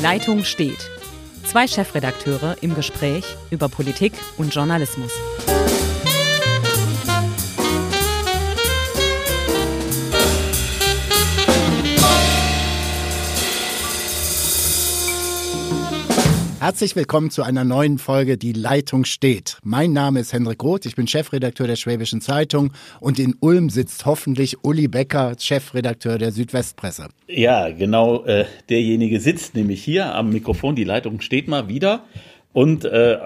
Leitung steht. Zwei Chefredakteure im Gespräch über Politik und Journalismus. Herzlich willkommen zu einer neuen Folge Die Leitung steht. Mein Name ist Hendrik Roth, ich bin Chefredakteur der Schwäbischen Zeitung und in Ulm sitzt hoffentlich Uli Becker, Chefredakteur der Südwestpresse. Ja, genau, äh, derjenige sitzt nämlich hier am Mikrofon, die Leitung steht mal wieder und äh,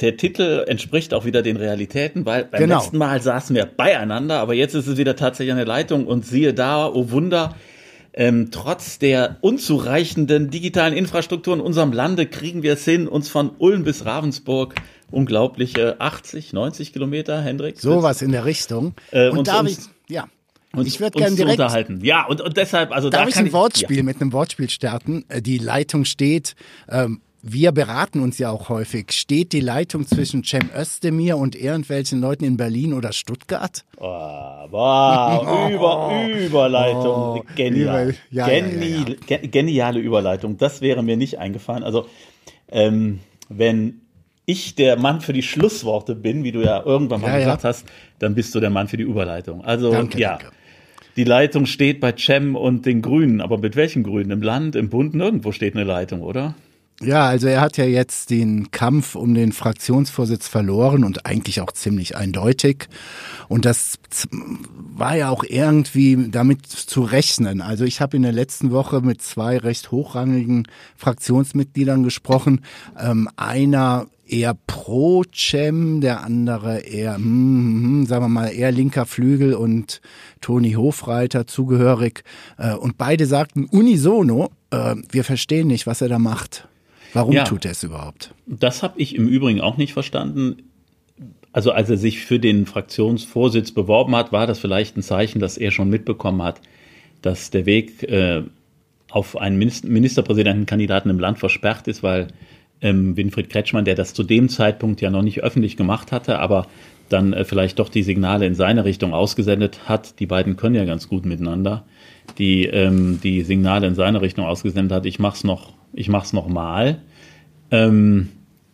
der Titel entspricht auch wieder den Realitäten, weil beim genau. letzten Mal saßen wir beieinander, aber jetzt ist es wieder tatsächlich eine Leitung und siehe da, oh Wunder, ähm, trotz der unzureichenden digitalen Infrastruktur in unserem Lande kriegen wir es hin, uns von Ulm bis Ravensburg unglaubliche 80, 90 Kilometer, Hendrik. Sowas in der Richtung. Äh, und, und David, ja. Und ich würde gerne direkt unterhalten. Ja, und, und deshalb, also darf da ich ein Wortspiel ja. mit einem Wortspiel starten. Äh, die Leitung steht. Ähm, wir beraten uns ja auch häufig. Steht die Leitung zwischen Cem Özdemir und irgendwelchen Leuten in Berlin oder Stuttgart? Oh, wow, Über, Überleitung. Oh, Genial. Ja, Geni ja, ja, Geniale Überleitung. Das wäre mir nicht eingefallen. Also, ähm, wenn ich der Mann für die Schlussworte bin, wie du ja irgendwann mal gesagt hast, dann bist du der Mann für die Überleitung. Also, danke, ja. Danke. Die Leitung steht bei Cem und den Grünen. Aber mit welchen Grünen? Im Land, im Bund, nirgendwo steht eine Leitung, oder? Ja, also er hat ja jetzt den Kampf um den Fraktionsvorsitz verloren und eigentlich auch ziemlich eindeutig. Und das war ja auch irgendwie damit zu rechnen. Also ich habe in der letzten Woche mit zwei recht hochrangigen Fraktionsmitgliedern gesprochen. Ähm, einer eher pro Cem, der andere eher, hm, hm, sagen wir mal, eher linker Flügel und Toni Hofreiter zugehörig. Äh, und beide sagten unisono, äh, wir verstehen nicht, was er da macht. Warum ja, tut er es überhaupt? Das habe ich im Übrigen auch nicht verstanden. Also als er sich für den Fraktionsvorsitz beworben hat, war das vielleicht ein Zeichen, dass er schon mitbekommen hat, dass der Weg äh, auf einen Ministerpräsidentenkandidaten im Land versperrt ist, weil ähm, Winfried Kretschmann, der das zu dem Zeitpunkt ja noch nicht öffentlich gemacht hatte, aber dann äh, vielleicht doch die Signale in seine Richtung ausgesendet hat. Die beiden können ja ganz gut miteinander. Die ähm, die Signale in seine Richtung ausgesendet hat. Ich mach's noch ich mache es nochmal. Ähm,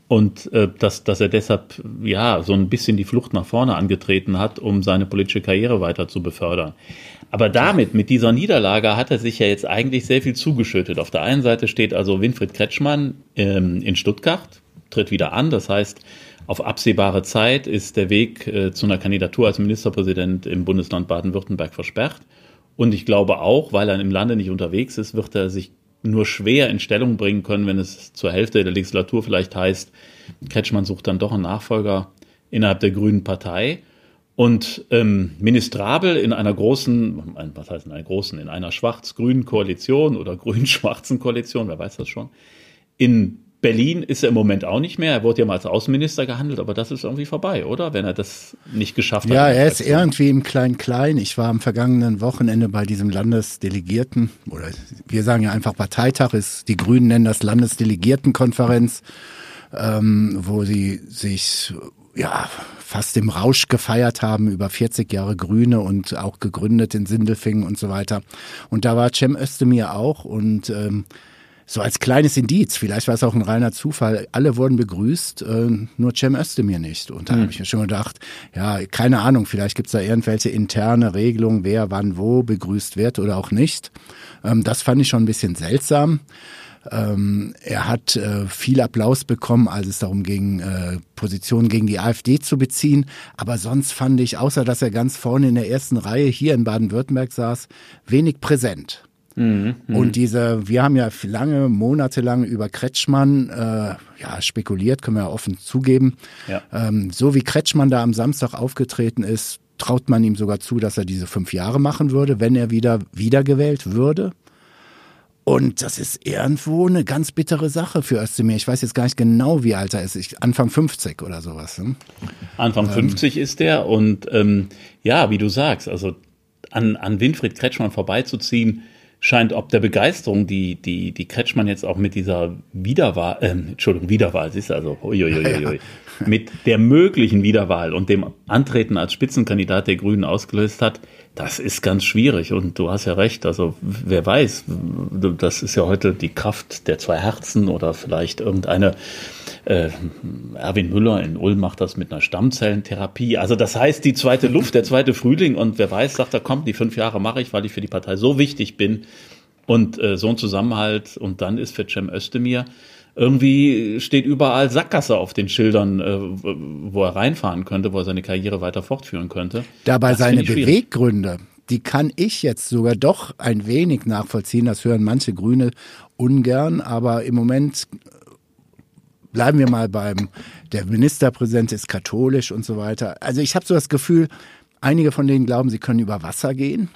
und äh, dass, dass er deshalb ja so ein bisschen die Flucht nach vorne angetreten hat, um seine politische Karriere weiter zu befördern. Aber damit, mit dieser Niederlage, hat er sich ja jetzt eigentlich sehr viel zugeschüttet. Auf der einen Seite steht also Winfried Kretschmann ähm, in Stuttgart, tritt wieder an. Das heißt, auf absehbare Zeit ist der Weg äh, zu einer Kandidatur als Ministerpräsident im Bundesland Baden-Württemberg versperrt. Und ich glaube auch, weil er im Lande nicht unterwegs ist, wird er sich nur schwer in Stellung bringen können, wenn es zur Hälfte der Legislatur vielleicht heißt, Kretschmann sucht dann doch einen Nachfolger innerhalb der Grünen Partei. Und ähm, ministrabel in einer großen, was heißt in einer großen, in einer schwarz-grünen Koalition oder grün-schwarzen Koalition, wer weiß das schon, in Berlin ist er im Moment auch nicht mehr. Er wurde ja mal als Außenminister gehandelt, aber das ist irgendwie vorbei, oder? Wenn er das nicht geschafft hat. Ja, er ist irgendwie im Klein-Klein. Ich war am vergangenen Wochenende bei diesem Landesdelegierten, oder wir sagen ja einfach Parteitag, ist, die Grünen nennen das Landesdelegiertenkonferenz, ähm, wo sie sich ja, fast im Rausch gefeiert haben über 40 Jahre Grüne und auch gegründet in Sindelfingen und so weiter. Und da war Cem Özdemir auch und ähm, so als kleines Indiz, vielleicht war es auch ein reiner Zufall, alle wurden begrüßt, äh, nur Cem Özdemir nicht. Und da mhm. habe ich mir schon gedacht, ja, keine Ahnung, vielleicht gibt es da irgendwelche interne Regelungen, wer wann wo begrüßt wird oder auch nicht. Ähm, das fand ich schon ein bisschen seltsam. Ähm, er hat äh, viel Applaus bekommen, als es darum ging, äh, Positionen gegen die AfD zu beziehen. Aber sonst fand ich, außer dass er ganz vorne in der ersten Reihe hier in Baden-Württemberg saß, wenig präsent. Mhm, und diese, wir haben ja lange, monatelang über Kretschmann äh, ja, spekuliert, können wir ja offen zugeben. Ja. Ähm, so wie Kretschmann da am Samstag aufgetreten ist, traut man ihm sogar zu, dass er diese fünf Jahre machen würde, wenn er wieder wiedergewählt würde. Und das ist irgendwo eine ganz bittere Sache für Özdemir. Ich weiß jetzt gar nicht genau, wie alt er ist. Ich, Anfang 50 oder sowas. Hm? Anfang ähm, 50 ist er. Und ähm, ja, wie du sagst, also an, an Winfried Kretschmann vorbeizuziehen, scheint ob der Begeisterung, die, die, die Kretschmann jetzt auch mit dieser Wiederwahl, äh, Entschuldigung, Wiederwahl, siehst du, also, uiuiuiui, mit der möglichen Wiederwahl und dem Antreten als Spitzenkandidat der Grünen ausgelöst hat, Das ist ganz schwierig und du hast ja recht. Also wer weiß, das ist ja heute die Kraft der zwei Herzen oder vielleicht irgendeine äh, Erwin Müller in Ulm macht das mit einer Stammzellentherapie. Also das heißt, die zweite Luft, der zweite Frühling und wer weiß, sagt er, komm, die fünf Jahre mache ich, weil ich für die Partei so wichtig bin und äh, so ein Zusammenhalt und dann ist für Cem Özdemir irgendwie steht überall Sackgasse auf den Schildern, äh, wo er reinfahren könnte, wo er seine Karriere weiter fortführen könnte. Dabei das seine Beweggründe, die kann ich jetzt sogar doch ein wenig nachvollziehen. Das hören manche Grüne ungern, aber im Moment bleiben wir mal beim, der Ministerpräsident ist katholisch und so weiter. Also ich habe so das Gefühl, einige von denen glauben, sie können über Wasser gehen.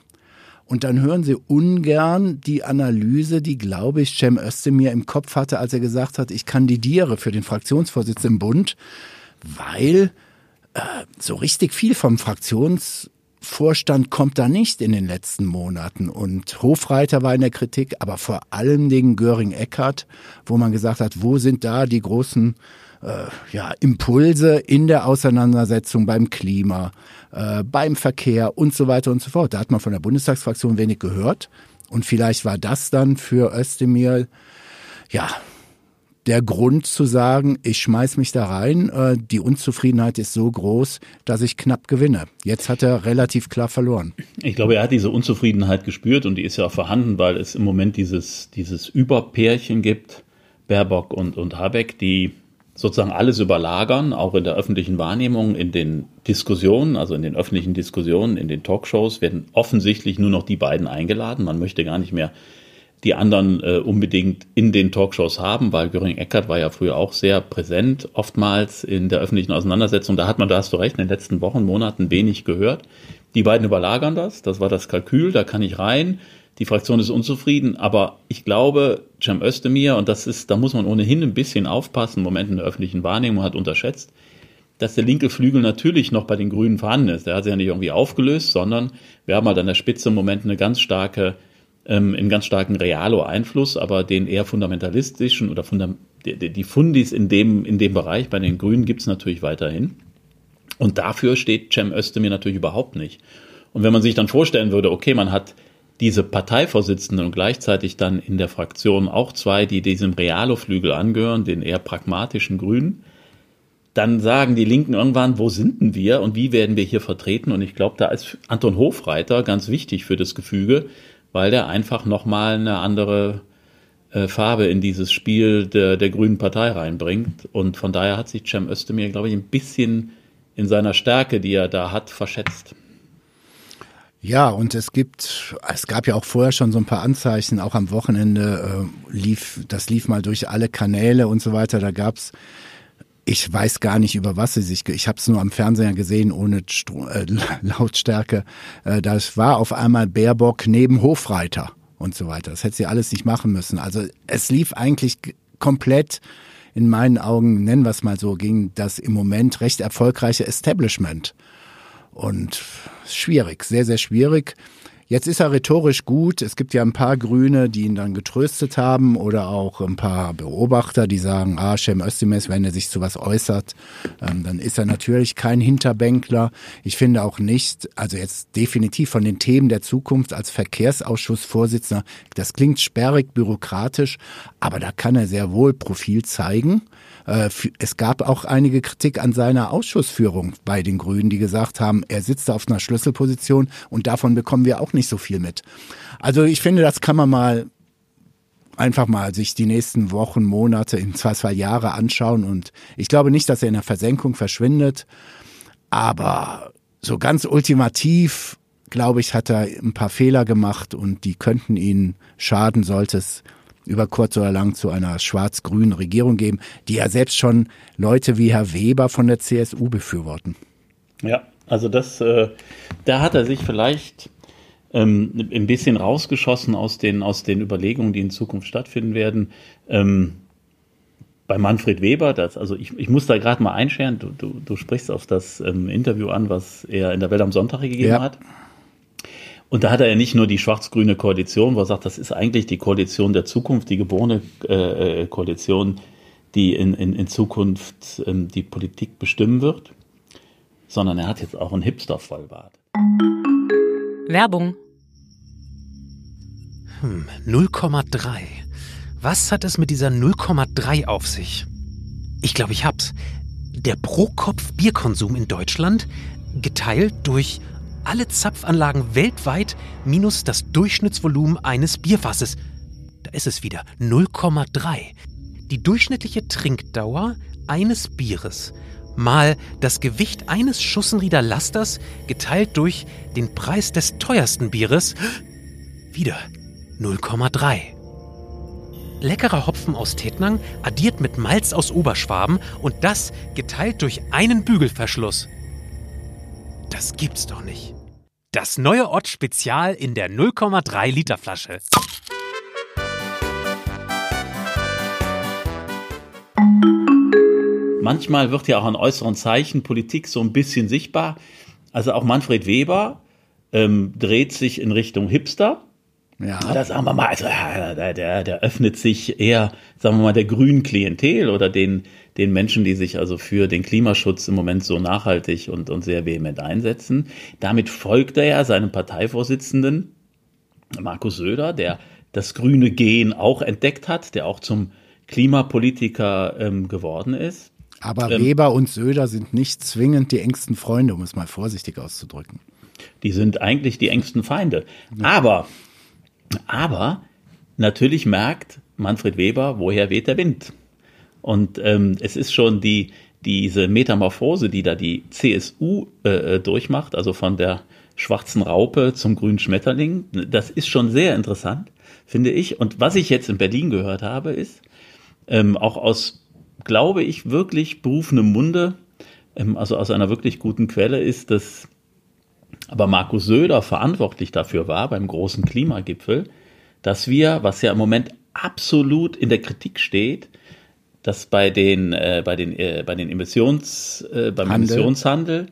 Und dann hören sie ungern die Analyse, die, glaube ich, Cem Özdemir im Kopf hatte, als er gesagt hat, ich kandidiere für den Fraktionsvorsitz im Bund, weil äh, so richtig viel vom Fraktionsvorstand kommt da nicht in den letzten Monaten. Und Hofreiter war in der Kritik, aber vor allen Dingen Göring-Eckardt, wo man gesagt hat, wo sind da die großen äh, ja, Impulse in der Auseinandersetzung beim Klima, äh, beim Verkehr und so weiter und so fort. Da hat man von der Bundestagsfraktion wenig gehört. Und vielleicht war das dann für Özdemir, ja, der Grund zu sagen, ich schmeiß mich da rein. Äh, die Unzufriedenheit ist so groß, dass ich knapp gewinne. Jetzt hat er relativ klar verloren. Ich glaube, er hat diese Unzufriedenheit gespürt und die ist ja auch vorhanden, weil es im Moment dieses, dieses Überpärchen gibt, Baerbock und, und Habeck, die sozusagen alles überlagern, auch in der öffentlichen Wahrnehmung, in den Diskussionen, also in den öffentlichen Diskussionen, in den Talkshows werden offensichtlich nur noch die beiden eingeladen. Man möchte gar nicht mehr die anderen äh, unbedingt in den Talkshows haben, weil Göring Eckert war ja früher auch sehr präsent, oftmals in der öffentlichen Auseinandersetzung. Da hat man, da hast du recht, in den letzten Wochen, Monaten wenig gehört. Die beiden überlagern das, das war das Kalkül, da kann ich rein die Fraktion ist unzufrieden, aber ich glaube, Cem Özdemir, und das ist, da muss man ohnehin ein bisschen aufpassen, im Moment in der öffentlichen Wahrnehmung hat unterschätzt, dass der linke Flügel natürlich noch bei den Grünen vorhanden ist. Der hat sich ja nicht irgendwie aufgelöst, sondern wir haben halt an der Spitze im Moment eine ganz starke, ähm, einen ganz starken Realo-Einfluss, aber den eher fundamentalistischen oder fundam die, die Fundis in dem, in dem Bereich bei den Grünen gibt es natürlich weiterhin. Und dafür steht Cem Özdemir natürlich überhaupt nicht. Und wenn man sich dann vorstellen würde, okay, man hat diese Parteivorsitzenden und gleichzeitig dann in der Fraktion auch zwei, die diesem Realo-Flügel angehören, den eher pragmatischen Grünen, dann sagen die Linken irgendwann, wo sind denn wir und wie werden wir hier vertreten? Und ich glaube, da ist Anton Hofreiter ganz wichtig für das Gefüge, weil der einfach nochmal eine andere äh, Farbe in dieses Spiel der, der Grünen Partei reinbringt. Und von daher hat sich Cem Özdemir, glaube ich, ein bisschen in seiner Stärke, die er da hat, verschätzt. Ja, und es gibt, es gab ja auch vorher schon so ein paar Anzeichen, auch am Wochenende äh, lief, das lief mal durch alle Kanäle und so weiter. Da gab's, ich weiß gar nicht, über was sie sich, ich habe es nur am Fernseher gesehen, ohne Stro äh, Lautstärke. Äh, das war auf einmal Baerbock neben Hofreiter und so weiter. Das hätte sie alles nicht machen müssen. Also es lief eigentlich komplett in meinen Augen, nennen wir es mal so, gegen das im Moment recht erfolgreiche Establishment. Und schwierig, sehr, sehr schwierig. Jetzt ist er rhetorisch gut. Es gibt ja ein paar Grüne, die ihn dann getröstet haben oder auch ein paar Beobachter, die sagen, ah, Cem Özdemir, wenn er sich zu was äußert, ähm, dann ist er natürlich kein Hinterbänkler. Ich finde auch nicht, also jetzt definitiv von den Themen der Zukunft als Verkehrsausschussvorsitzender, das klingt sperrig, bürokratisch, aber da kann er sehr wohl Profil zeigen. Äh, es gab auch einige Kritik an seiner Ausschussführung bei den Grünen, die gesagt haben, er sitzt auf einer Schlüsselposition und davon bekommen wir auch nicht so viel mit. Also ich finde, das kann man mal einfach mal sich die nächsten Wochen, Monate, in zwei, zwei Jahre anschauen und ich glaube nicht, dass er in der Versenkung verschwindet, aber so ganz ultimativ, glaube ich, hat er ein paar Fehler gemacht und die könnten ihn schaden, sollte es über kurz oder lang zu einer schwarz-grünen Regierung geben, die ja selbst schon Leute wie Herr Weber von der CSU befürworten. Ja, also das, äh, da hat er sich vielleicht ähm, ein bisschen rausgeschossen aus den, aus den Überlegungen, die in Zukunft stattfinden werden. Ähm, bei Manfred Weber, das, also ich, ich muss da gerade mal einscheren, du, du, du sprichst auf das ähm, Interview an, was er in der Welt am Sonntag gegeben ja. hat. Und da hat er ja nicht nur die schwarz-grüne Koalition, wo er sagt, das ist eigentlich die Koalition der Zukunft, die geborene äh, äh, Koalition, die in, in, in Zukunft ähm, die Politik bestimmen wird, sondern er hat jetzt auch einen Hipster-Vollbart. Werbung. Hm, 0,3. Was hat es mit dieser 0,3 auf sich? Ich glaube, ich hab's. Der Pro-Kopf-Bierkonsum in Deutschland geteilt durch alle Zapfanlagen weltweit minus das Durchschnittsvolumen eines Bierfasses. Da ist es wieder 0,3. Die durchschnittliche Trinkdauer eines Bieres mal das Gewicht eines Schussenrieder Lasters geteilt durch den Preis des teuersten Bieres. Wieder 0,3. Leckerer Hopfen aus Tettnang addiert mit Malz aus Oberschwaben und das geteilt durch einen Bügelverschluss. Das gibt's doch nicht. Das neue Ott Spezial in der 0,3 Liter Flasche. Manchmal wird ja auch an äußeren Zeichen Politik so ein bisschen sichtbar. Also auch Manfred Weber ähm, dreht sich in Richtung Hipster. Ja. Da sagen wir mal, also der, der, der öffnet sich eher, sagen wir mal, der grünen Klientel oder den, den Menschen, die sich also für den Klimaschutz im Moment so nachhaltig und, und sehr vehement einsetzen. Damit folgt er ja seinem Parteivorsitzenden, Markus Söder, der das grüne Gen auch entdeckt hat, der auch zum Klimapolitiker ähm, geworden ist. Aber ähm, Weber und Söder sind nicht zwingend die engsten Freunde, um es mal vorsichtig auszudrücken. Die sind eigentlich die engsten Feinde. Aber, aber natürlich merkt Manfred Weber, woher weht der Wind. Und ähm, es ist schon die, diese Metamorphose, die da die CSU äh, äh, durchmacht, also von der schwarzen Raupe zum grünen Schmetterling, das ist schon sehr interessant, finde ich. Und was ich jetzt in Berlin gehört habe, ist, ähm, auch aus glaube ich, wirklich berufenem Munde, ähm, also aus einer wirklich guten Quelle, ist, dass aber Markus Söder verantwortlich dafür war beim großen Klimagipfel, dass wir, was ja im Moment absolut in der Kritik steht, dass bei den, äh, bei den, äh, bei den Emissions, äh, beim Handel. Emissionshandel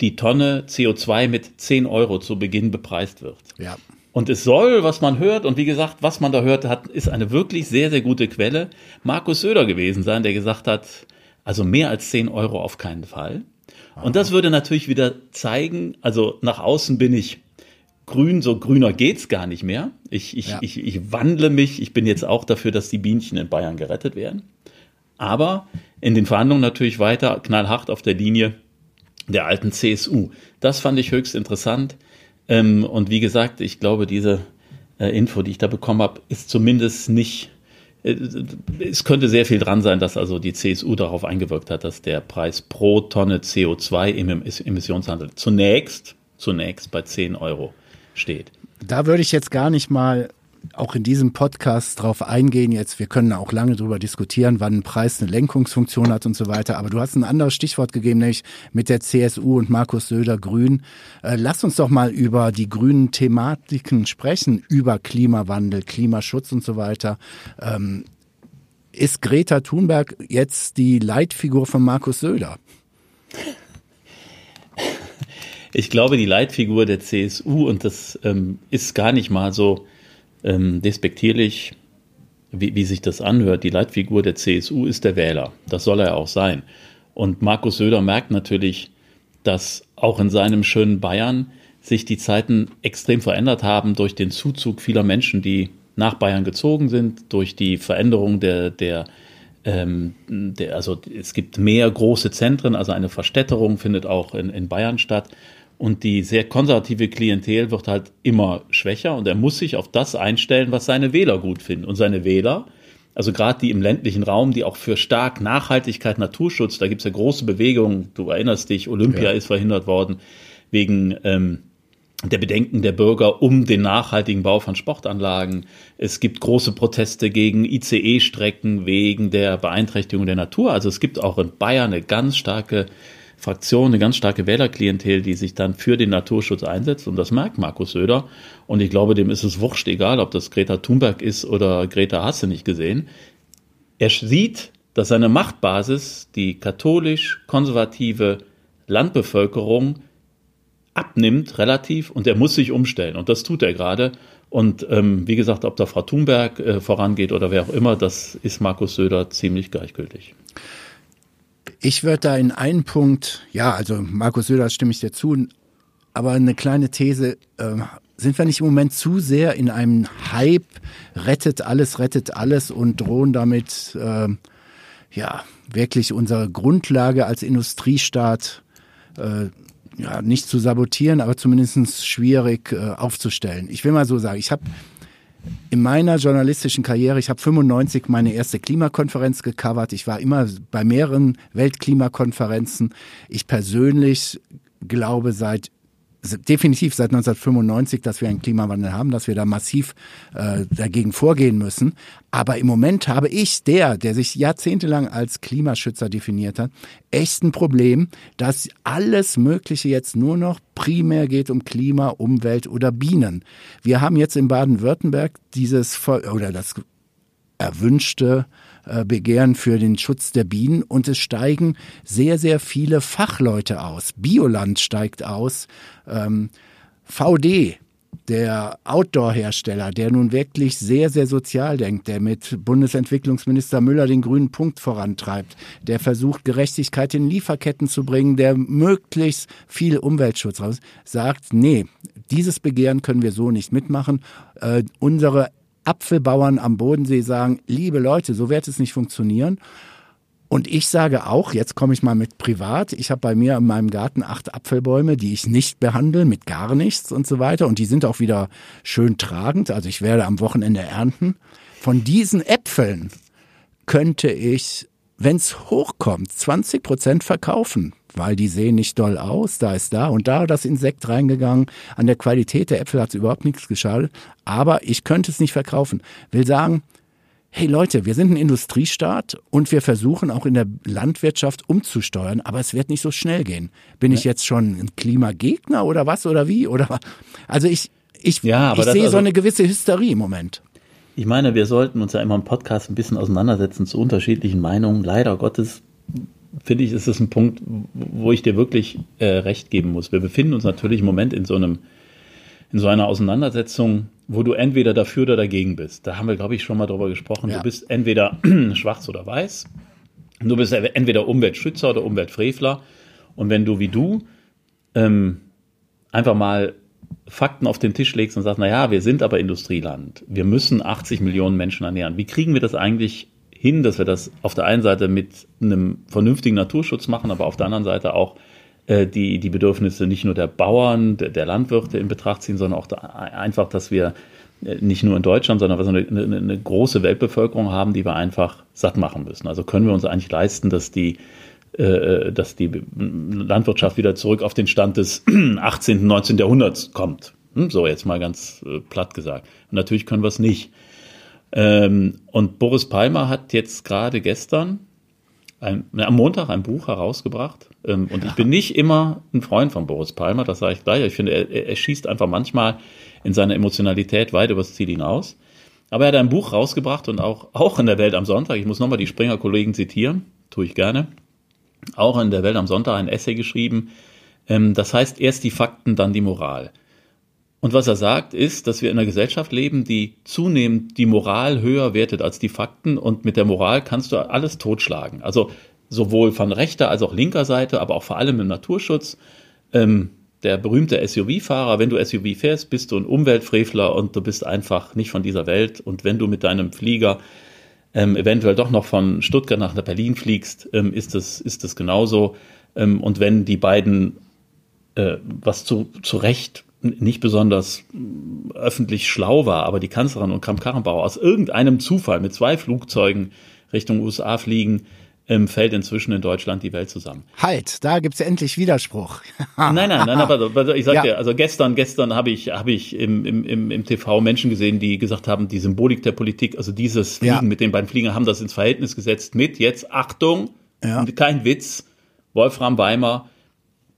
die Tonne CO2 mit 10 Euro zu Beginn bepreist wird. Ja. Und es soll, was man hört, und wie gesagt, was man da hört, hat, ist eine wirklich sehr, sehr gute Quelle, Markus Söder gewesen sein, der gesagt hat, also mehr als 10 Euro auf keinen Fall. Und das würde natürlich wieder zeigen, also nach außen bin ich grün, so grüner geht's gar nicht mehr. Ich, ich, ja. ich, ich wandle mich, ich bin jetzt auch dafür, dass die Bienchen in Bayern gerettet werden. Aber in den Verhandlungen natürlich weiter knallhart auf der Linie der alten CSU. Das fand ich höchst interessant. Ähm, und wie gesagt, ich glaube, diese äh, Info, die ich da bekommen habe, ist zumindest nicht es könnte sehr viel dran sein, dass also die CSU darauf eingewirkt hat, dass der Preis pro Tonne CO2 im Emissionshandel zunächst, zunächst bei 10 Euro steht. Da würde ich jetzt gar nicht mal auch in diesem Podcast drauf eingehen jetzt. Wir können auch lange darüber diskutieren, wann ein Preis eine Lenkungsfunktion hat und so weiter. Aber du hast ein anderes Stichwort gegeben, nämlich mit der CSU und Markus Söder Grün. Äh, lass uns doch mal über die grünen Thematiken sprechen, über Klimawandel, Klimaschutz und so weiter. Ähm, ist Greta Thunberg jetzt die Leitfigur von Markus Söder? Ich glaube, die Leitfigur der CSU, und das ähm, ist gar nicht mal so ähm, despektierlich, wie, wie sich das anhört. Die Leitfigur der CSU ist der Wähler. Das soll er auch sein. Und Markus Söder merkt natürlich, dass auch in seinem schönen Bayern sich die Zeiten extrem verändert haben durch den Zuzug vieler Menschen, die nach Bayern gezogen sind, durch die Veränderung der, der, ähm, der also es gibt mehr große Zentren, also eine Verstädterung findet auch in, in Bayern statt. Und die sehr konservative Klientel wird halt immer schwächer und er muss sich auf das einstellen, was seine Wähler gut finden. Und seine Wähler, also gerade die im ländlichen Raum, die auch für stark Nachhaltigkeit, Naturschutz, da gibt es ja große Bewegungen, du erinnerst dich, Olympia ja. ist verhindert worden wegen ähm, der Bedenken der Bürger um den nachhaltigen Bau von Sportanlagen. Es gibt große Proteste gegen ICE-Strecken wegen der Beeinträchtigung der Natur. Also es gibt auch in Bayern eine ganz starke Fraktion, eine ganz starke Wählerklientel, die sich dann für den Naturschutz einsetzt. Und das merkt Markus Söder. Und ich glaube, dem ist es wurscht egal, ob das Greta Thunberg ist oder Greta Hasse nicht gesehen. Er sieht, dass seine Machtbasis, die katholisch-konservative Landbevölkerung, abnimmt relativ und er muss sich umstellen. Und das tut er gerade. Und ähm, wie gesagt, ob da Frau Thunberg äh, vorangeht oder wer auch immer, das ist Markus Söder ziemlich gleichgültig. Ich würde da in einen Punkt, ja, also Markus Söder stimme ich dir zu, aber eine kleine These, äh, sind wir nicht im Moment zu sehr in einem Hype, rettet alles, rettet alles und drohen damit, äh, ja, wirklich unsere Grundlage als Industriestaat äh, ja, nicht zu sabotieren, aber zumindest schwierig äh, aufzustellen. Ich will mal so sagen, ich habe in meiner journalistischen Karriere, ich habe 95 meine erste Klimakonferenz gecovert. Ich war immer bei mehreren Weltklimakonferenzen. Ich persönlich glaube seit definitiv seit 1995, dass wir einen Klimawandel haben, dass wir da massiv äh, dagegen vorgehen müssen. Aber im Moment habe ich, der, der sich jahrzehntelang als Klimaschützer definiert hat, echt ein Problem, dass alles Mögliche jetzt nur noch primär geht um Klima, Umwelt oder Bienen. Wir haben jetzt in Baden-Württemberg dieses oder das erwünschte Begehren für den Schutz der Bienen und es steigen sehr, sehr viele Fachleute aus. Bioland steigt aus, ähm, VD, der Outdoor-Hersteller, der nun wirklich sehr, sehr sozial denkt, der mit Bundesentwicklungsminister Müller den grünen Punkt vorantreibt, der versucht, Gerechtigkeit in Lieferketten zu bringen, der möglichst viel Umweltschutz raus, sagt, nee, dieses Begehren können wir so nicht mitmachen. Äh, unsere Apfelbauern am Bodensee sagen, liebe Leute, so wird es nicht funktionieren. Und ich sage auch, jetzt komme ich mal mit privat, ich habe bei mir in meinem Garten acht Apfelbäume, die ich nicht behandle, mit gar nichts und so weiter. Und die sind auch wieder schön tragend. Also ich werde am Wochenende ernten. Von diesen Äpfeln könnte ich, wenn es hochkommt, 20 Prozent verkaufen weil die sehen nicht doll aus, da ist da und da das Insekt reingegangen. An der Qualität der Äpfel hat es überhaupt nichts geschadet, aber ich könnte es nicht verkaufen. Will sagen, hey Leute, wir sind ein Industriestaat und wir versuchen auch in der Landwirtschaft umzusteuern, aber es wird nicht so schnell gehen. Bin ja. ich jetzt schon ein Klimagegner oder was oder wie? Oder also ich, ich, ja, ich sehe also, so eine gewisse Hysterie im Moment. Ich meine, wir sollten uns ja immer im Podcast ein bisschen auseinandersetzen zu unterschiedlichen Meinungen. Leider Gottes finde ich, ist es ein Punkt, wo ich dir wirklich äh, recht geben muss. Wir befinden uns natürlich im Moment in so einem, in so einer Auseinandersetzung, wo du entweder dafür oder dagegen bist. Da haben wir, glaube ich, schon mal drüber gesprochen. Ja. Du bist entweder schwarz oder weiß. Du bist entweder Umweltschützer oder Umweltfrevler. Und wenn du wie du ähm, einfach mal Fakten auf den Tisch legst und sagst, na ja, wir sind aber Industrieland. Wir müssen 80 Millionen Menschen ernähren. Wie kriegen wir das eigentlich hin, dass wir das auf der einen Seite mit einem vernünftigen Naturschutz machen, aber auf der anderen Seite auch äh, die, die Bedürfnisse nicht nur der Bauern, der, der Landwirte in Betracht ziehen, sondern auch da, einfach, dass wir äh, nicht nur in Deutschland, sondern eine, eine, eine, große Weltbevölkerung haben, die wir einfach satt machen müssen. Also können wir uns eigentlich leisten, dass die, äh, dass die Landwirtschaft wieder zurück auf den Stand des 18., 19. Jahrhunderts kommt. Hm, so jetzt mal ganz äh, platt gesagt. Und natürlich können wir es nicht. Ähm, und Boris Palmer hat jetzt gerade gestern ein, am Montag ein Buch herausgebracht. Ähm, und ich bin nicht immer ein Freund von Boris Palmer, das sage ich gleich. Ich finde, er, er schießt einfach manchmal in seiner Emotionalität weit übers Ziel hinaus. Aber er hat ein Buch rausgebracht und auch, auch in der Welt am Sonntag, ich muss nochmal die Springer-Kollegen zitieren, tue ich gerne, auch in der Welt am Sonntag ein Essay geschrieben. Ähm, das heißt, erst die Fakten, dann die Moral. Und was er sagt, ist, dass wir in einer Gesellschaft leben, die zunehmend die Moral höher wertet als die Fakten. Und mit der Moral kannst du alles totschlagen. Also sowohl von rechter als auch linker Seite, aber auch vor allem im Naturschutz. Ähm, der berühmte SUV-Fahrer, wenn du SUV fährst, bist du ein Umweltfrevler und du bist einfach nicht von dieser Welt. Und wenn du mit deinem Flieger ähm, eventuell doch noch von Stuttgart nach Berlin fliegst, ähm, ist das ist das genauso. Ähm, und wenn die beiden, äh, was zu, zu Recht nicht besonders öffentlich schlau war, aber die Kanzlerin und Kramp-Karrenbauer aus irgendeinem Zufall mit zwei Flugzeugen Richtung USA fliegen, ähm, fällt inzwischen in Deutschland die Welt zusammen. Halt, da gibt's endlich Widerspruch. nein, nein, nein, aber ich sag ja. dir, also gestern, gestern habe ich, habe ich im, im, im TV Menschen gesehen, die gesagt haben, die Symbolik der Politik, also dieses Fliegen ja. mit den beiden Fliegern, haben das ins Verhältnis gesetzt mit jetzt, Achtung, ja. kein Witz, Wolfram Weimer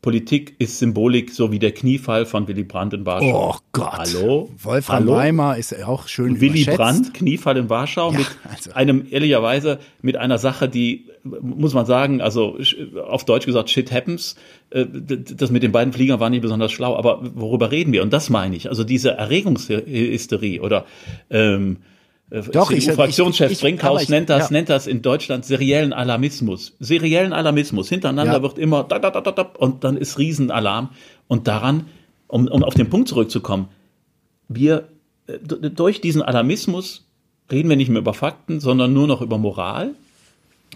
Politik ist Symbolik, so wie der Kniefall von Willy Brandt in Warschau. Oh Gott. Hallo? Wolfram Hallo? Weimar ist auch schön Willy Brandt, Kniefall in Warschau, ja, mit also. einem, ehrlicherweise, mit einer Sache, die, muss man sagen, also auf Deutsch gesagt, shit happens. Äh, das mit den beiden Fliegern war nicht besonders schlau, aber worüber reden wir? Und das meine ich. Also diese Erregungshysterie oder ähm, äh, Doch, CDU-Fraktionschef Brinkhaus nennt das, ja. nennt das in Deutschland seriellen Alarmismus. Seriellen Alarmismus. Hintereinander ja. wird immer da, da, da, da, da, und dann ist Riesenalarm. Und daran um, um auf den Punkt zurückzukommen, wir äh, durch diesen Alarmismus reden wir nicht mehr über Fakten, sondern nur noch über Moral.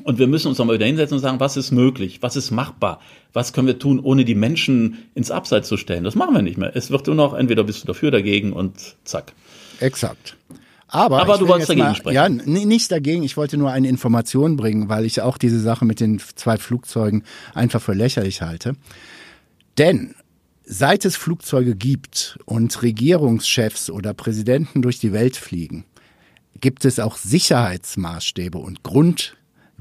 Und wir müssen uns nochmal wieder hinsetzen und sagen, was ist möglich, was ist machbar, was können wir tun, ohne die Menschen ins Abseits zu stellen. Das machen wir nicht mehr. Es wird nur noch, entweder bist du dafür, dagegen und zack. Exakt. Aber, Aber du wolltest dagegen mal, sprechen. Ja, nicht dagegen. Ich wollte nur eine Information bringen, weil ich auch diese Sache mit den zwei Flugzeugen einfach für lächerlich halte. Denn seit es Flugzeuge gibt und Regierungschefs oder Präsidenten durch die Welt fliegen, gibt es auch Sicherheitsmaßstäbe und Grund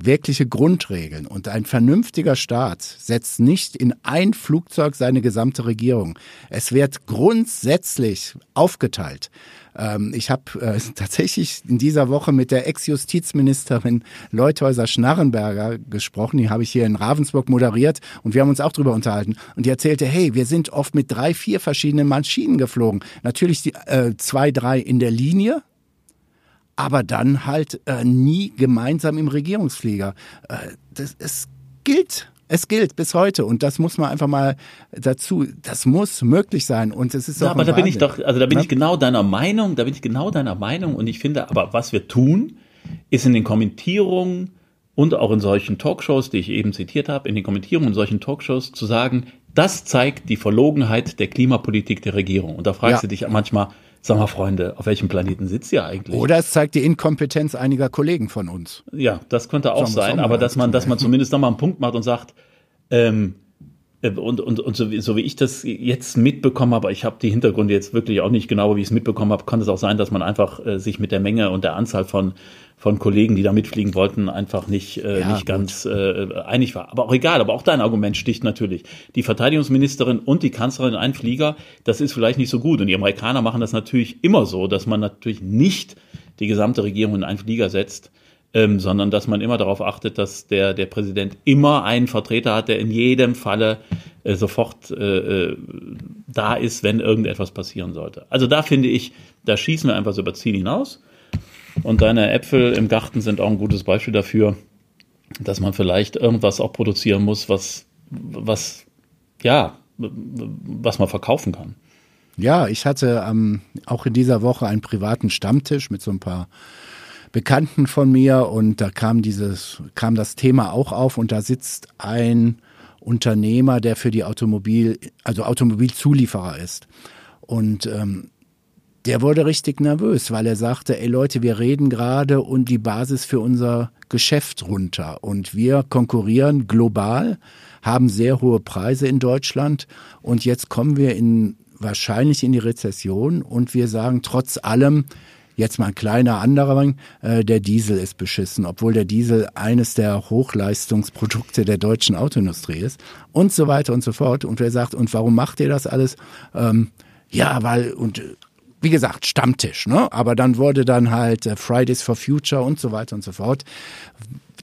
wirkliche Grundregeln. Und ein vernünftiger Staat setzt nicht in ein Flugzeug seine gesamte Regierung. Es wird grundsätzlich aufgeteilt. Ähm, ich habe äh, tatsächlich in dieser Woche mit der Ex-Justizministerin Leuthäuser-Schnarrenberger gesprochen. Die habe ich hier in Ravensburg moderiert und wir haben uns auch drüber unterhalten. Und die erzählte, hey, wir sind oft mit drei, vier verschiedenen Maschinen geflogen. Natürlich die äh, zwei, drei in der Linie, aber dann halt äh, nie gemeinsam im Regierungsflieger. Äh, das, es gilt. Es gilt bis heute und das muss man einfach mal dazu, das muss möglich sein und es ist ja, aber da bin ich doch, also da bin ja? ich genau deiner Meinung, da bin ich genau deiner Meinung und ich finde, aber was wir tun, ist in den Kommentierungen und auch in solchen Talkshows, die ich eben zitiert habe, in den Kommentierungen in solchen Talkshows zu sagen, das zeigt die Verlogenheit der Klimapolitik der Regierung. Und da fragst ja. du dich manchmal, Sag mal, Freunde, auf welchem Planeten sitzt ihr eigentlich? Oder es zeigt die Inkompetenz einiger Kollegen von uns. Ja, das könnte auch sein, aber dass man, dass man zumindest nochmal einen Punkt macht und sagt, ähm, äh, und, und, und so, wie, so wie ich das jetzt mitbekommen habe, ich habe die Hintergründe jetzt wirklich auch nicht genau, wie ich es mitbekommen habe, kann es auch sein, dass man einfach äh, sich mit der Menge und der Anzahl von von Kollegen, die da mitfliegen wollten, einfach nicht, äh, ja, nicht ganz äh, einig war. Aber auch egal, aber auch dein Argument sticht natürlich. Die Verteidigungsministerin und die Kanzlerin ein Flieger, das ist vielleicht nicht so gut. Und die Amerikaner machen das natürlich immer so, dass man natürlich nicht die gesamte Regierung in einen Flieger setzt, ähm, sondern dass man immer darauf achtet, dass der, der Präsident immer einen Vertreter hat, der in jedem Falle äh, sofort äh, äh da ist, wenn irgendetwas passieren sollte. Also da finde ich, da schießen wir einfach so über Ziel hinaus. Und deine Äpfel im Garten sind auch ein gutes Beispiel dafür, dass man vielleicht irgendwas auch produzieren muss, was, was, ja, was man verkaufen kann. Ja, ich hatte ähm, auch in dieser Woche einen privaten Stammtisch mit so ein paar Bekannten von mir und da kam dieses, kam das Thema auch auf und da sitzt ein Unternehmer, der für die Automobil, also Automobilzulieferer ist. Und ähm, der wurde richtig nervös, weil er sagte, ey Leute, wir reden gerade und die Basis für unser Geschäft runter und wir konkurrieren global, haben sehr hohe Preise in Deutschland und jetzt kommen wir in wahrscheinlich in die Rezession und wir sagen trotz allem, jetzt mal ein kleiner anderer, äh, der Diesel ist beschissen, obwohl der Diesel eines der Hochleistungsprodukte der deutschen Autoindustrie ist und so weiter und so fort. Und wer sagt, und warum macht ihr das alles? Ähm, ja, weil, und wie gesagt, Stammtisch, ne? Aber dann wurde dann halt äh, Fridays for Future und so weiter und so fort.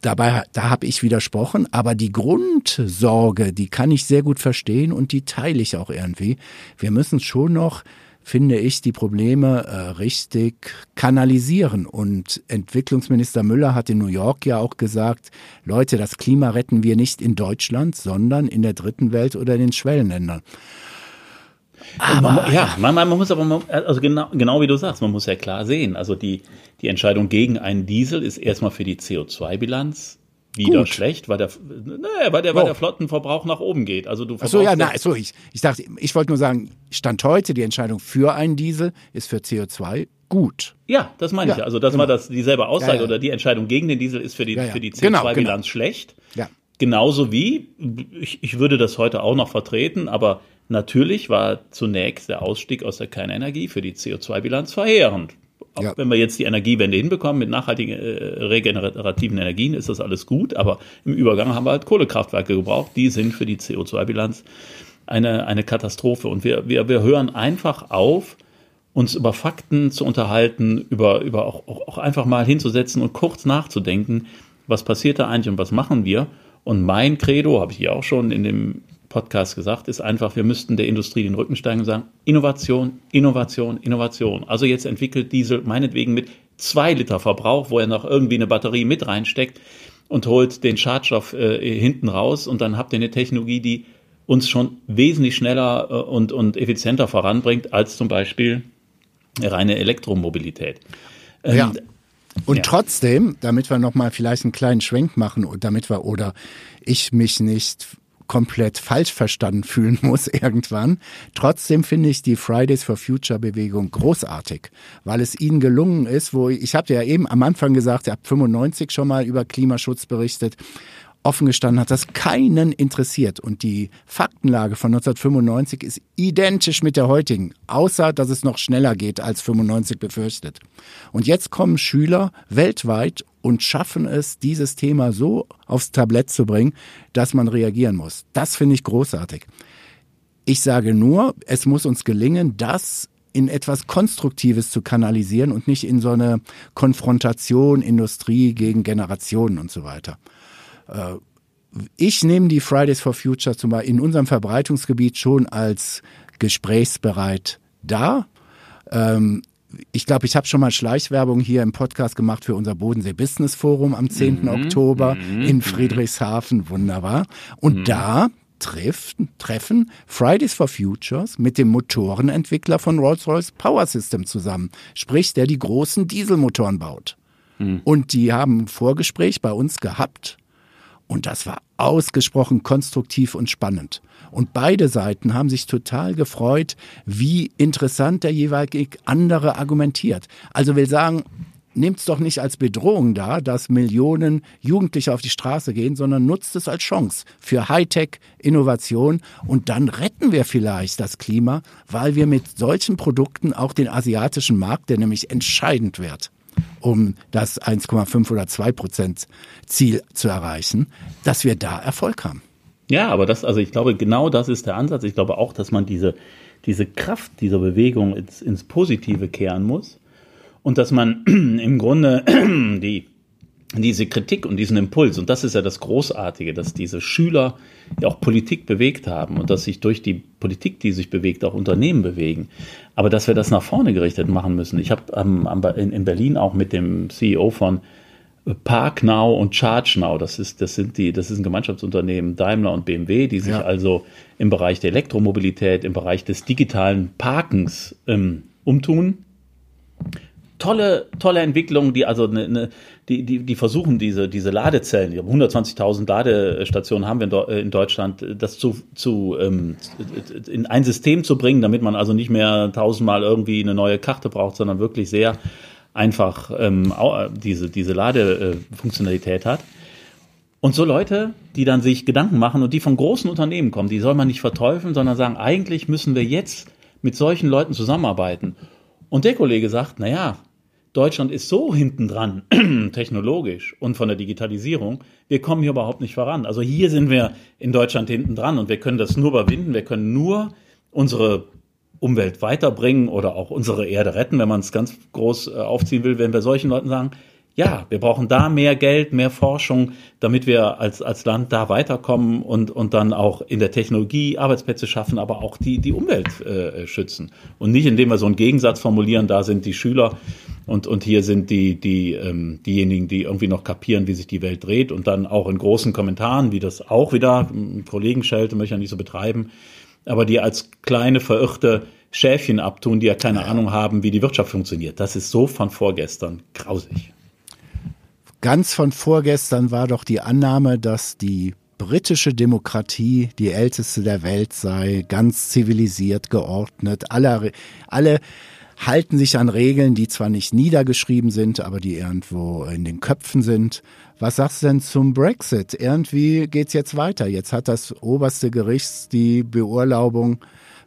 Dabei, da habe ich widersprochen, aber die Grundsorge, die kann ich sehr gut verstehen und die teile ich auch irgendwie. Wir müssen schon noch, finde ich, die Probleme äh, richtig kanalisieren. Und Entwicklungsminister Müller hat in New York ja auch gesagt, Leute, das Klima retten wir nicht in Deutschland, sondern in der dritten Welt oder in den Schwellenländern. Aber man, ja, man, man, muss aber, also genau, genau wie du sagst, man muss ja klar sehen. Also die, die Entscheidung gegen einen Diesel ist erstmal für die CO2-Bilanz wieder Gut. schlecht, weil der, naja, weil der, weil der Flottenverbrauch nach oben geht. Also du Ach so, ja, na, so, ich, ich dachte, ich wollte nur sagen, Stand heute, die Entscheidung für einen Diesel ist für CO2 gut. Ja, das meine ja, ich. Also, dass genau. man das dieselbe Aussage ja, ja. oder die Entscheidung gegen den Diesel ist für die, für die CO2-Bilanz genau, genau. schlecht. Ja. Genauso wie, ich, ich würde das heute auch noch vertreten, aber Natürlich war zunächst der Ausstieg aus der Kernenergie für die CO2-Bilanz verheerend. Auch ja. wenn wir jetzt die Energiewende hinbekommen mit nachhaltigen äh, regenerativen Energien, ist das alles gut. Aber im Übergang haben wir halt Kohlekraftwerke gebraucht. Die sind für die CO2-Bilanz eine, eine Katastrophe. Und wir, wir, wir hören einfach auf, uns über Fakten zu unterhalten, über, über auch, auch, auch einfach mal hinzusetzen und kurz nachzudenken, was passiert da eigentlich und was machen wir. Und mein Credo, habe ich hier auch schon in dem Podcast gesagt, ist einfach, wir müssten der Industrie den Rücken steigen und sagen, Innovation, Innovation, Innovation. Also jetzt entwickelt Diesel meinetwegen mit zwei Liter Verbrauch, wo er noch irgendwie eine Batterie mit reinsteckt und holt den Schadstoff äh, hinten raus und dann habt ihr eine Technologie, die uns schon wesentlich schneller äh, und, und effizienter voranbringt als zum Beispiel reine Elektromobilität. Ähm, ja. Und ja. trotzdem, damit wir nochmal vielleicht einen kleinen Schwenk machen, damit wir oder ich mich nicht komplett falsch verstanden fühlen muss irgendwann. Trotzdem finde ich die Fridays for Future Bewegung großartig, weil es ihnen gelungen ist, wo ich, ich habe ja eben am Anfang gesagt, habt 95 schon mal über Klimaschutz berichtet offen gestanden hat das keinen interessiert. Und die Faktenlage von 1995 ist identisch mit der heutigen, außer dass es noch schneller geht als 95 befürchtet. Und jetzt kommen Schüler weltweit und schaffen es, dieses Thema so aufs Tablett zu bringen, dass man reagieren muss. Das finde ich großartig. Ich sage nur, es muss uns gelingen, das in etwas Konstruktives zu kanalisieren und nicht in so eine Konfrontation Industrie gegen Generationen und so weiter. Äh, ich nehme die Fridays for Future zum Beispiel in unserem Verbreitungsgebiet schon als gesprächsbereit dar. Ähm, ich glaube, ich habe schon mal Schleichwerbung hier im Podcast gemacht für unser Bodensee Business Forum am 10. Mhm, Oktober mhm, in mhm. Friedrichshafen. Wunderbar. Und mhm. da trifft, treffen Fridays for Futures mit dem Motorenentwickler von Rolls-Royce Power System zusammen. Sprich, der die großen Dieselmotoren baut. Mhm. Und die haben ein Vorgespräch bei uns gehabt und das war ausgesprochen konstruktiv und spannend. Und beide Seiten haben sich total gefreut, wie interessant der jeweilige andere argumentiert. Also will sagen, nehmt es doch nicht als Bedrohung dar, dass Millionen Jugendliche auf die Straße gehen, sondern nutzt es als Chance für Hightech, Innovation und dann retten wir vielleicht das Klima, weil wir mit solchen Produkten auch den asiatischen Markt, der nämlich entscheidend wird, um das 1,5 oder 2 Prozent Ziel zu erreichen, dass wir da Erfolg haben. Ja, aber das, also ich glaube, genau das ist der Ansatz. Ich glaube auch, dass man diese, diese Kraft dieser Bewegung ins, ins Positive kehren muss und dass man im Grunde die diese Kritik und diesen Impuls, und das ist ja das Großartige, dass diese Schüler ja auch Politik bewegt haben und dass sich durch die Politik, die sich bewegt, auch Unternehmen bewegen. Aber dass wir das nach vorne gerichtet machen müssen. Ich habe ähm, in Berlin auch mit dem CEO von ParkNow und ChargeNow, das ist, das sind die, das ist ein Gemeinschaftsunternehmen Daimler und BMW, die sich ja. also im Bereich der Elektromobilität, im Bereich des digitalen Parkens ähm, umtun tolle, tolle Entwicklung, die also ne, ne, die, die, die versuchen diese, diese Ladezellen, 120.000 Ladestationen haben wir in, Deutschland, das zu, zu ähm, in ein System zu bringen, damit man also nicht mehr tausendmal irgendwie eine neue Karte braucht, sondern wirklich sehr einfach ähm, diese, diese Ladefunktionalität hat. Und so Leute, die dann sich Gedanken machen und die von großen Unternehmen kommen, die soll man nicht verteufeln, sondern sagen, eigentlich müssen wir jetzt mit solchen Leuten zusammenarbeiten. Und der Kollege sagt, na ja, Deutschland ist so hinten dran, technologisch und von der Digitalisierung, wir kommen hier überhaupt nicht voran. Also hier sind wir in Deutschland hinten dran und wir können das nur überwinden, wir können nur unsere Umwelt weiterbringen oder auch unsere Erde retten, wenn man es ganz groß äh, aufziehen will, wenn wir solchen Leuten sagen, ja, wir brauchen da mehr Geld, mehr Forschung, damit wir als, als Land da weiterkommen und, und dann auch in der Technologie Arbeitsplätze schaffen, aber auch die, die Umwelt äh, schützen. Und nicht, indem wir so einen Gegensatz formulieren, da sind die Schüler und, und hier sind die, die, ähm, diejenigen, die irgendwie noch kapieren, wie sich die Welt dreht und dann auch in großen Kommentaren, wie das auch wieder, Kollegen schelte, möchte ich ja nicht so betreiben, aber die als kleine, verirrte Schäfchen abtun, die ja keine. Ahnung haben, wie die Wirtschaft funktioniert. Das ist so von vorgestern grausig. Ganz von vorgestern war doch die Annahme, dass die britische Demokratie die älteste der Welt sei, ganz zivilisiert, geordnet. Alle, alle halten sich an Regeln, die zwar nicht niedergeschrieben sind, aber die irgendwo in den Köpfen sind. Was sagst du denn zum Brexit? Irgendwie geht's jetzt weiter. Jetzt hat das oberste Gericht die Beurlaubung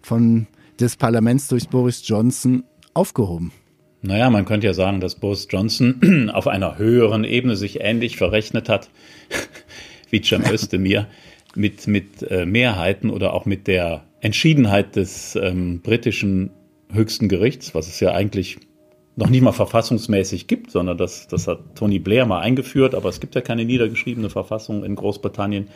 von des Parlaments durch Boris Johnson aufgehoben. Naja, man könnte ja sagen, dass Boris Johnson auf einer höheren Ebene sich ähnlich verrechnet hat wie Cem Özdemir mit, mit äh, Mehrheiten oder auch mit der Entschiedenheit des ähm, britischen höchsten Gerichts, was es ja eigentlich noch nicht mal verfassungsmäßig gibt, sondern das, das hat Tony Blair mal eingeführt, aber es gibt ja keine niedergeschriebene Verfassung in Großbritannien.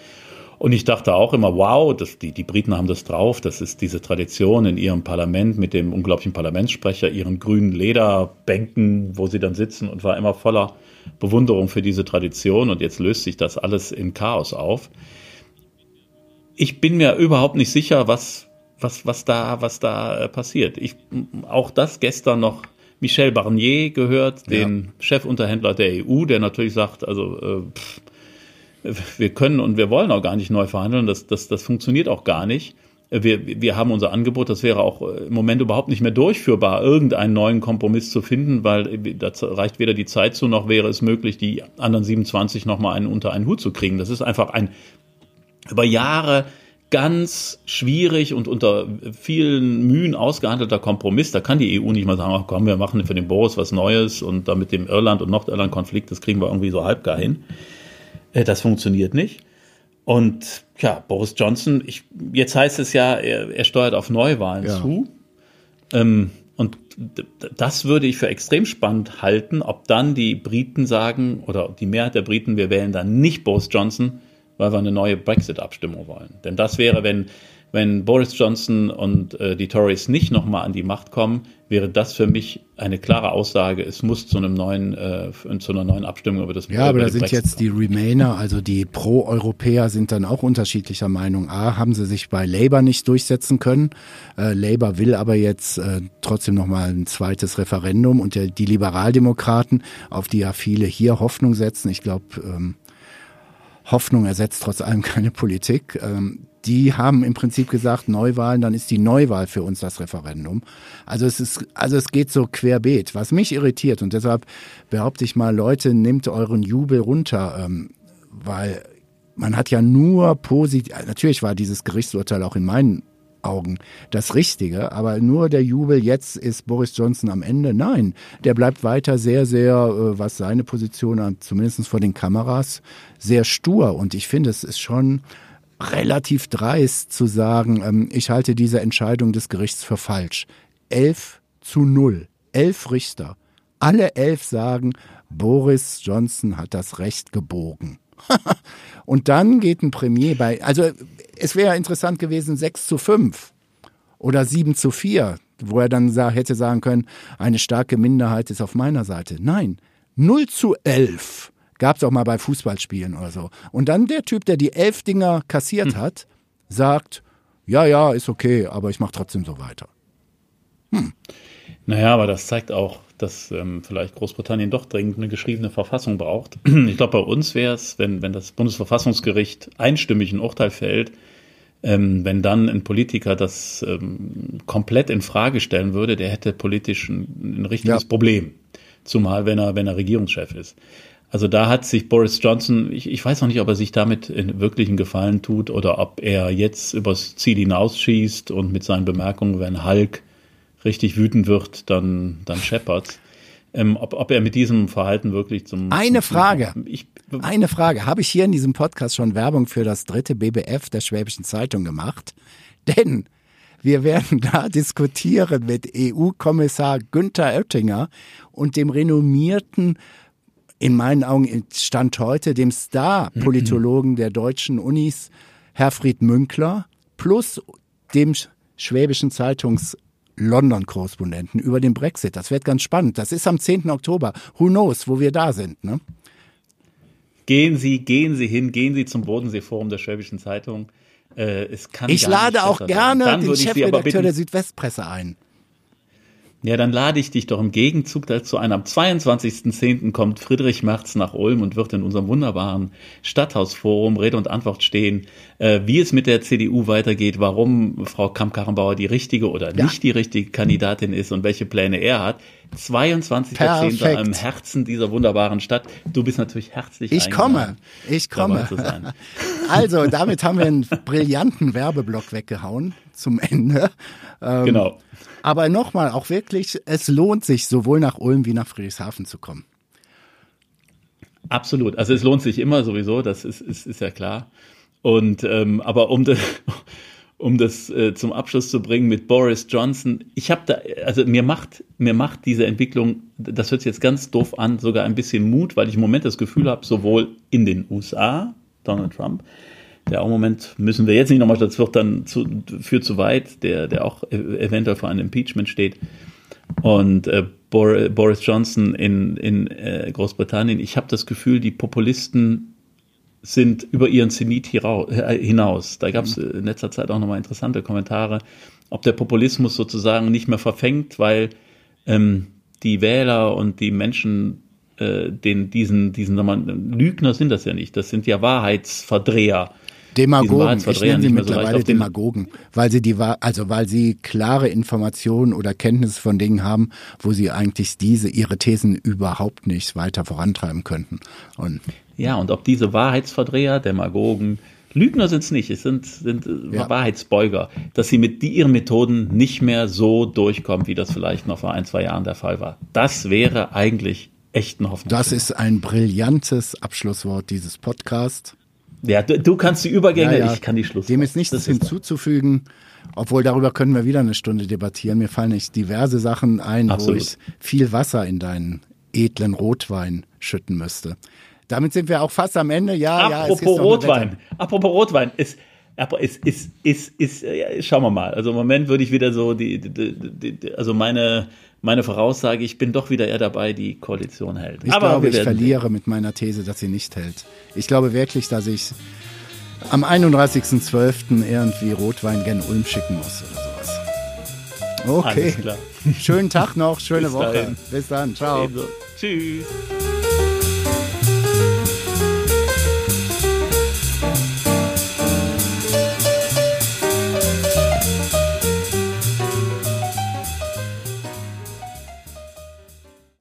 Und ich dachte auch immer, wow, das, die, die Briten haben das drauf. Das ist diese Tradition in ihrem Parlament mit dem unglaublichen Parlamentssprecher, ihren grünen Lederbänken, wo sie dann sitzen und war immer voller Bewunderung für diese Tradition. Und jetzt löst sich das alles in Chaos auf. ich bin mir überhaupt nicht sicher, was, was, was da, was da äh, passiert. Ich, auch das gestern noch Michel Barnier gehört, den ja. Chefunterhändler der EU, der natürlich sagt, also äh, pff, wir können und wir wollen auch gar nicht neu verhandeln, das, das, das funktioniert auch gar nicht. Wir, wir haben unser Angebot, das wäre auch äh, im Moment überhaupt nicht mehr durchführbar, irgendeinen neuen Kompromiss zu finden, weil äh, da reicht weder die Zeit zu, noch wäre es möglich, die anderen 27 nochmal einen unter einen Hut zu kriegen. Das ist einfach ein über Jahre ganz schwierig und unter vielen Mühen ausgehandelter Kompromiss. Da kann die EU nicht mal sagen, ach komm, wir machen für den Boris was Neues und da mit dem Irland- und Nordirland-Konflikt, das kriegen wir irgendwie so halbgar hin. Äh, das funktioniert nicht. Und ja, Boris Johnson, ich, jetzt heißt es ja, er, er steuert auf Neuwahlen ja. zu. Ähm, und das würde ich für extrem spannend halten, ob dann die Briten sagen, oder die Mehrheit der Briten, wir wählen dann nicht Boris Johnson, weil wir eine neue Brexit-Abstimmung wollen. Denn das wäre, wenn, wenn Boris Johnson und äh, die Tories nicht nochmal an die Macht kommen, wäre das für mich eine klare Aussage, es muss zu einem neuen, äh, zu einer neuen Abstimmung über das Ja, aber da sind Brexit jetzt die Remainer, also die Pro-Europäer sind dann auch unterschiedlicher Meinung. A, haben sie sich bei Labour nicht durchsetzen können. Äh, Labour will aber jetzt äh, trotzdem nochmal ein zweites Referendum und der, die Liberaldemokraten, auf die ja viele hier Hoffnung setzen, ich glaube, ähm, Hoffnung ersetzt trotz allem keine Politik. Ähm, die haben im Prinzip gesagt, Neuwahlen, dann ist die Neuwahl für uns das Referendum. Also es ist, also es geht so querbeet. Was mich irritiert und deshalb behaupte ich mal, Leute, nehmt euren Jubel runter, ähm, weil man hat ja nur positiv, natürlich war dieses Gerichtsurteil auch in meinen Augen das Richtige. Aber nur der Jubel, jetzt ist Boris Johnson am Ende. Nein, der bleibt weiter sehr, sehr, äh, was seine Position an, zumindest vor den Kameras, sehr stur. Und ich finde, es ist schon relativ dreist zu sagen, ähm, ich halte diese Entscheidung des Gerichts für falsch. Elf zu null. Elf Richter. Alle elf sagen, Boris Johnson hat das Recht gebogen. und dann geht ein Premier bei, also es wäre interessant gewesen, 6 zu 5 oder 7 zu 4, wo er dann sah, hätte sagen können, eine starke Minderheit ist auf meiner Seite. Nein, 0 zu 11 gab es auch mal bei Fußballspielen oder so. Und dann der Typ, der die elf Dinger kassiert hm. hat, sagt, ja, ja, ist okay, aber ich mache trotzdem so weiter. Hm. Naja, aber das zeigt auch, dass ähm, vielleicht Großbritannien doch dringend eine geschriebene Verfassung braucht. Ich glaube, bei uns wäre es, wenn, wenn das Bundesverfassungsgericht einstimmig ein Urteil fällt, ähm, wenn dann ein Politiker das ähm, komplett in Frage stellen würde, der hätte politisch ein, ein richtiges ja. Problem. Zumal wenn er, wenn er Regierungschef ist. Also da hat sich Boris Johnson, ich, ich weiß noch nicht, ob er sich damit in wirklichen Gefallen tut oder ob er jetzt übers Ziel hinausschießt und mit seinen Bemerkungen, wenn Hulk richtig wütend wird, dann, dann scheppert's. Ähm, ob, ob er mit diesem Verhalten wirklich zum. Eine zum Frage. Ich, Eine Frage. Habe ich hier in diesem Podcast schon Werbung für das dritte BBF der Schwäbischen Zeitung gemacht? Denn wir werden da diskutieren mit EU-Kommissar Günther Oettinger und dem renommierten, in meinen Augen Stand heute, dem Star-Politologen der deutschen Unis, Herfried Münkler, plus dem Schwäbischen Zeitungs London-Korrespondenten über den Brexit. Das wird ganz spannend. Das ist am 10. Oktober. Who knows, wo wir da sind, ne? Gehen Sie, gehen Sie hin, gehen Sie zum Bodenseeforum der Schwäbischen Zeitung. Äh, ich lade auch gerne den Chefredakteur der Südwestpresse ein. Ja, dann lade ich dich doch im Gegenzug dazu ein. Am 22.10. kommt Friedrich Merz nach Ulm und wird in unserem wunderbaren Stadthausforum Rede und Antwort stehen, äh, wie es mit der CDU weitergeht, warum Frau Kamp-Karrenbauer die richtige oder ja. nicht die richtige Kandidatin ist und welche Pläne er hat. 22.10. im Herzen dieser wunderbaren Stadt. Du bist natürlich herzlich Ich komme, ich komme. Also, damit haben wir einen brillanten Werbeblock weggehauen zum Ende. Ähm, genau. Aber nochmal, auch wirklich, es lohnt sich, sowohl nach Ulm wie nach Friedrichshafen zu kommen. Absolut. Also es lohnt sich immer sowieso, das ist, ist, ist ja klar. Und ähm, aber um das, um das äh, zum Abschluss zu bringen mit Boris Johnson, ich habe da, also mir macht, mir macht diese Entwicklung, das hört sich jetzt ganz doof an, sogar ein bisschen Mut, weil ich im Moment das Gefühl habe, sowohl in den USA, Donald Trump, auch im Moment müssen wir jetzt nicht nochmal, das wird dann zu, führt zu weit, der, der auch eventuell vor einem Impeachment steht. Und äh, Boris Johnson in, in äh, Großbritannien, ich habe das Gefühl, die Populisten sind über ihren Zenit äh, hinaus. Da gab es mhm. in letzter Zeit auch nochmal interessante Kommentare, ob der Populismus sozusagen nicht mehr verfängt, weil ähm, die Wähler und die Menschen, äh, den, diesen, diesen, Lügner sind das ja nicht, das sind ja Wahrheitsverdreher. Demagogen, ich nenne sie mittlerweile so Demagogen, weil sie die, also weil sie klare Informationen oder Kenntnisse von Dingen haben, wo sie eigentlich diese, ihre Thesen überhaupt nicht weiter vorantreiben könnten. Und ja, und ob diese Wahrheitsverdreher, Demagogen, Lügner sind es nicht, es sind, sind äh, ja. Wahrheitsbeuger, dass sie mit ihren Methoden nicht mehr so durchkommen, wie das vielleicht noch vor ein, zwei Jahren der Fall war. Das wäre eigentlich echt ein Hoffnung. Das ist ein brillantes Abschlusswort dieses Podcasts. Ja, du, du kannst die Übergänge, ja, ja. ich kann die Schluss. Dem ist nichts das hinzuzufügen, obwohl darüber können wir wieder eine Stunde debattieren. Mir fallen nicht diverse Sachen ein, Absolut. wo ich viel Wasser in deinen edlen Rotwein schütten müsste. Damit sind wir auch fast am Ende. Ja, Apropos ja, Rotwein. Apropos Rotwein. Ist, ist, ist, ist, ist, ja, schauen wir mal. Also im Moment würde ich wieder so die, die, die, also meine, meine Voraussage, ich bin doch wieder eher dabei, die Koalition hält. Ich Aber glaube, ich verliere mit meiner These, dass sie nicht hält. Ich glaube wirklich, dass ich am 31.12. irgendwie Rotwein gen Ulm schicken muss oder sowas. Okay. Schönen Tag noch, schöne Bis Woche. Dahin. Bis dann. Ciao. Ebenso. Tschüss.